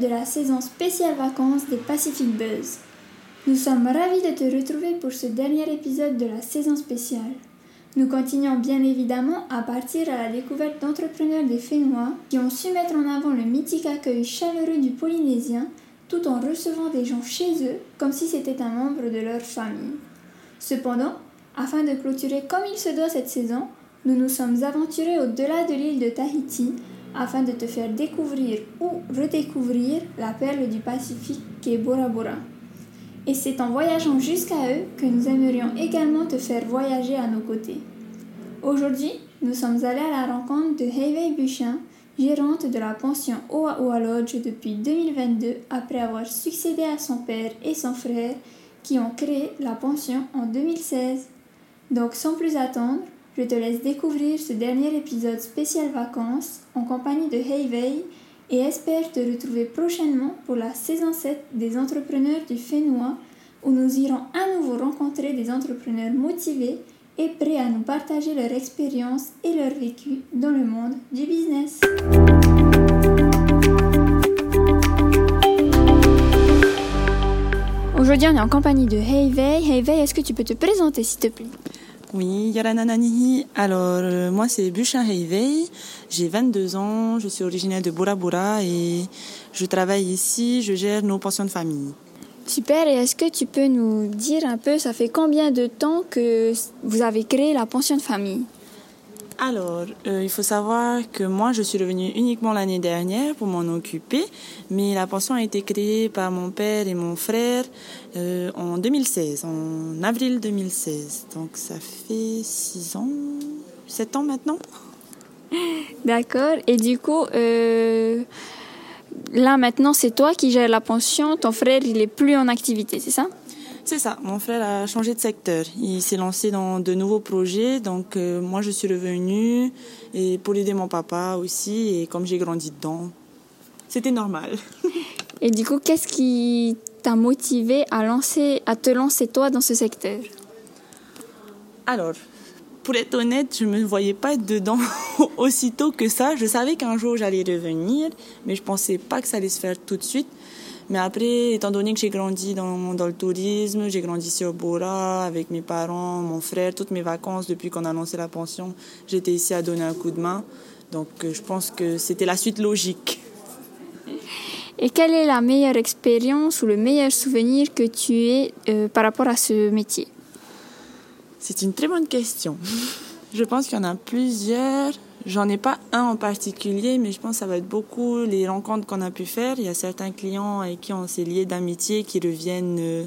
de la saison spéciale vacances des Pacific Buzz. Nous sommes ravis de te retrouver pour ce dernier épisode de la saison spéciale. Nous continuons bien évidemment à partir à la découverte d'entrepreneurs des Fénois qui ont su mettre en avant le mythique accueil chaleureux du Polynésien tout en recevant des gens chez eux comme si c'était un membre de leur famille. Cependant, afin de clôturer comme il se doit cette saison, nous nous sommes aventurés au-delà de l'île de Tahiti afin de te faire découvrir ou redécouvrir la perle du Pacifique qu'est Bora Bora. Et c'est en voyageant jusqu'à eux que nous aimerions également te faire voyager à nos côtés. Aujourd'hui, nous sommes allés à la rencontre de Heiwei Buchin, gérante de la pension Oa Lodge depuis 2022 après avoir succédé à son père et son frère qui ont créé la pension en 2016. Donc sans plus attendre, je te laisse découvrir ce dernier épisode spécial vacances en compagnie de Heiwei et espère te retrouver prochainement pour la saison 7 des entrepreneurs du Fénois où nous irons à nouveau rencontrer des entrepreneurs motivés et prêts à nous partager leur expérience et leur vécu dans le monde du business. Aujourd'hui, on est en compagnie de Heiwei. Heiwei, est-ce que tu peux te présenter, s'il te plaît? Oui, Yaranananihi. Alors, euh, moi, c'est Buchin Heivei. J'ai 22 ans. Je suis originaire de Bora Bora et je travaille ici. Je gère nos pensions de famille. Super. Et est-ce que tu peux nous dire un peu, ça fait combien de temps que vous avez créé la pension de famille? Alors, euh, il faut savoir que moi, je suis revenue uniquement l'année dernière pour m'en occuper, mais la pension a été créée par mon père et mon frère euh, en 2016, en avril 2016. Donc, ça fait six ans, sept ans maintenant. D'accord. Et du coup, euh, là maintenant, c'est toi qui gères la pension. Ton frère, il est plus en activité, c'est ça? C'est ça, mon frère a changé de secteur. Il s'est lancé dans de nouveaux projets, donc euh, moi je suis revenue et pour aider mon papa aussi, et comme j'ai grandi dedans, c'était normal. et du coup, qu'est-ce qui t'a motivé à, lancer, à te lancer toi dans ce secteur? Alors, pour être honnête, je ne me voyais pas être dedans aussitôt que ça. Je savais qu'un jour j'allais revenir, mais je ne pensais pas que ça allait se faire tout de suite. Mais après, étant donné que j'ai grandi dans, dans le tourisme, j'ai grandi sur Bora avec mes parents, mon frère, toutes mes vacances depuis qu'on a lancé la pension, j'étais ici à donner un coup de main. Donc euh, je pense que c'était la suite logique. Et quelle est la meilleure expérience ou le meilleur souvenir que tu aies euh, par rapport à ce métier? C'est une très bonne question. je pense qu'il y en a plusieurs. J'en ai pas un en particulier, mais je pense que ça va être beaucoup les rencontres qu'on a pu faire. Il y a certains clients avec qui on s'est liés d'amitié qui reviennent euh,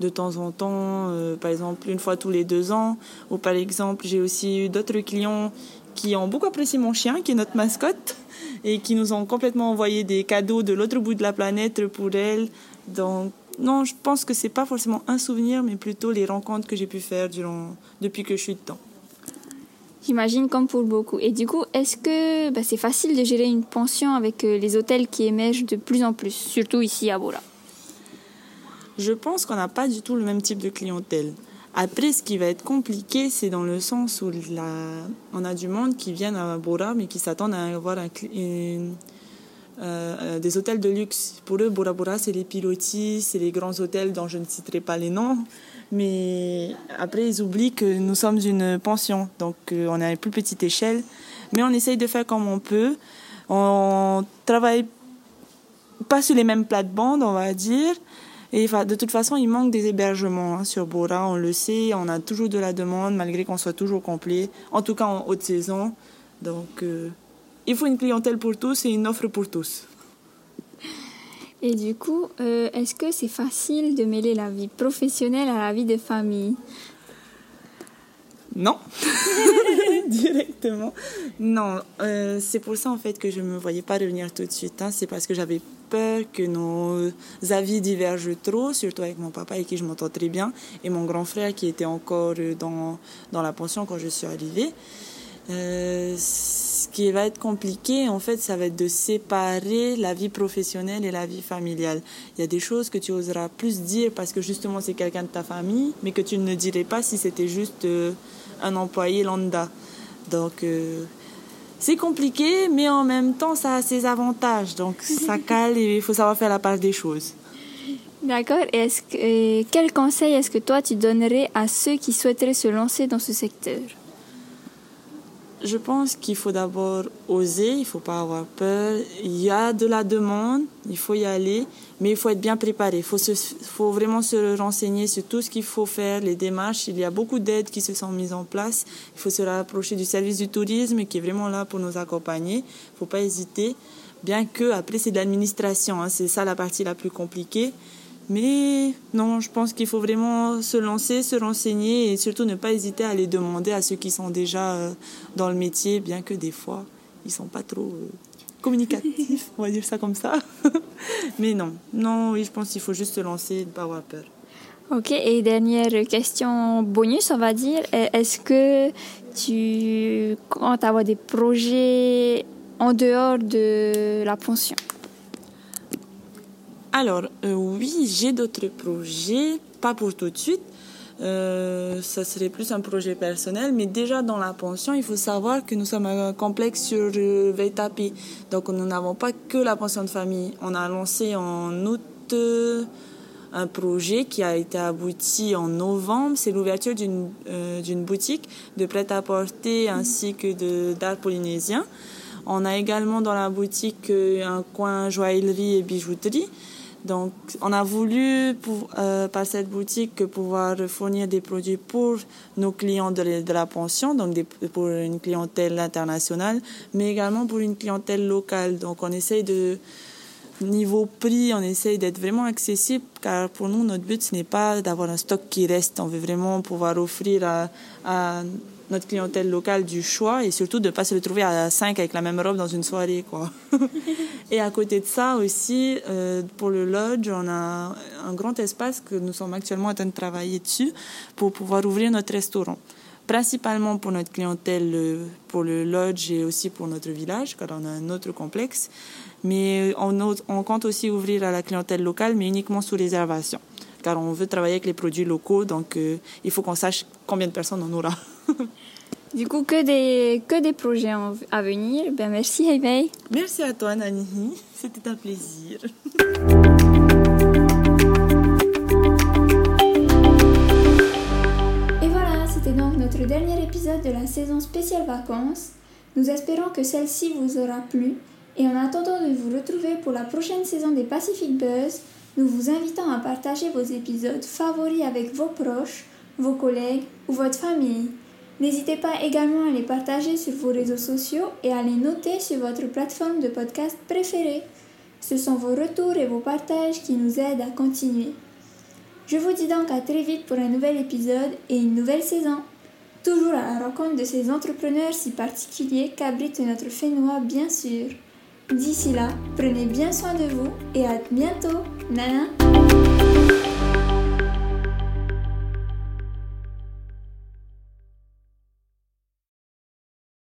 de temps en temps, euh, par exemple une fois tous les deux ans. Ou par exemple, j'ai aussi eu d'autres clients qui ont beaucoup apprécié mon chien, qui est notre mascotte, et qui nous ont complètement envoyé des cadeaux de l'autre bout de la planète pour elle. Donc, non, je pense que c'est pas forcément un souvenir, mais plutôt les rencontres que j'ai pu faire durant, depuis que je suis dedans. J'imagine comme pour beaucoup. Et du coup, est-ce que bah, c'est facile de gérer une pension avec euh, les hôtels qui émergent de plus en plus, surtout ici à Bora Je pense qu'on n'a pas du tout le même type de clientèle. Après, ce qui va être compliqué, c'est dans le sens où on a du monde qui vient à Bora, mais qui s'attendent à avoir un, euh, des hôtels de luxe. Pour eux, Bora Bora, c'est les pilotis, c'est les grands hôtels dont je ne citerai pas les noms. Mais après, ils oublient que nous sommes une pension, donc euh, on est à une plus petite échelle. Mais on essaye de faire comme on peut. On travaille pas sur les mêmes plates-bandes, on va dire. Et de toute façon, il manque des hébergements hein, sur Bora, on le sait. On a toujours de la demande, malgré qu'on soit toujours complet, en tout cas en haute saison. Donc, euh, il faut une clientèle pour tous et une offre pour tous. Et du coup, euh, est-ce que c'est facile de mêler la vie professionnelle à la vie de famille? Non, directement. Non, euh, c'est pour ça en fait que je ne me voyais pas revenir tout de suite. Hein. C'est parce que j'avais peur que nos avis divergent trop, surtout avec mon papa avec qui je m'entends très bien, et mon grand frère qui était encore dans, dans la pension quand je suis arrivée. Euh, ce qui va être compliqué, en fait, ça va être de séparer la vie professionnelle et la vie familiale. Il y a des choses que tu oseras plus dire parce que justement c'est quelqu'un de ta famille, mais que tu ne dirais pas si c'était juste euh, un employé lambda. Donc, euh, c'est compliqué, mais en même temps, ça a ses avantages. Donc, ça cale et il faut savoir faire la part des choses. D'accord. Et est-ce que, quel conseil est-ce que toi tu donnerais à ceux qui souhaiteraient se lancer dans ce secteur? Je pense qu'il faut d'abord oser, il faut pas avoir peur. Il y a de la demande, il faut y aller, mais il faut être bien préparé. Il faut, vraiment se renseigner sur tout ce qu'il faut faire, les démarches. Il y a beaucoup d'aides qui se sont mises en place. Il faut se rapprocher du service du tourisme qui est vraiment là pour nous accompagner. Il faut pas hésiter, bien que après c'est de l'administration, hein. c'est ça la partie la plus compliquée. Mais non, je pense qu'il faut vraiment se lancer, se renseigner et surtout ne pas hésiter à les demander à ceux qui sont déjà euh, dans le métier, bien que des fois, ils sont pas trop euh, communicatifs, on va dire ça comme ça. Mais non, non, oui, je pense qu'il faut juste se lancer et ne pas avoir peur. Ok, et dernière question bonus, on va dire. Est-ce que tu comptes avoir des projets en dehors de la pension? Alors, euh, oui, j'ai d'autres projets, pas pour tout de suite. Euh, ça serait plus un projet personnel, mais déjà dans la pension, il faut savoir que nous sommes un complexe sur euh. Donc nous n'avons pas que la pension de famille. On a lancé en août euh, un projet qui a été abouti en novembre. C'est l'ouverture d'une d'une boutique de prêt-à-porter ainsi que d'art polynésien. On a également dans la boutique un coin joaillerie et bijouterie. Donc, on a voulu, euh, par cette boutique, pouvoir fournir des produits pour nos clients de, la pension, donc pour une clientèle internationale, mais également pour une clientèle locale. Donc, on essaye de, niveau prix, on essaye d'être vraiment accessible, car pour nous, notre but, ce n'est pas d'avoir un stock qui reste. On veut vraiment pouvoir offrir à notre clientèle locale du choix et surtout de ne pas se retrouver à 5 avec la même robe dans une soirée. Quoi. et à côté de ça aussi, euh, pour le lodge, on a un grand espace que nous sommes actuellement en train de travailler dessus pour pouvoir ouvrir notre restaurant. Principalement pour notre clientèle, euh, pour le lodge et aussi pour notre village, car on a un autre complexe. Mais on, on compte aussi ouvrir à la clientèle locale, mais uniquement sous réservation car on veut travailler avec les produits locaux, donc euh, il faut qu'on sache combien de personnes on aura. Du coup, que des, que des projets à venir. Ben, merci, Heibei. Merci à toi, Nani. C'était un plaisir. Et voilà, c'était donc notre dernier épisode de la saison spéciale vacances. Nous espérons que celle-ci vous aura plu. Et en attendant de vous retrouver pour la prochaine saison des Pacific Buzz, nous vous invitons à partager vos épisodes favoris avec vos proches, vos collègues ou votre famille. N'hésitez pas également à les partager sur vos réseaux sociaux et à les noter sur votre plateforme de podcast préférée. Ce sont vos retours et vos partages qui nous aident à continuer. Je vous dis donc à très vite pour un nouvel épisode et une nouvelle saison. Toujours à la rencontre de ces entrepreneurs si particuliers qu'abrite notre Fénois bien sûr. D'ici là, prenez bien soin de vous et à bientôt. Nana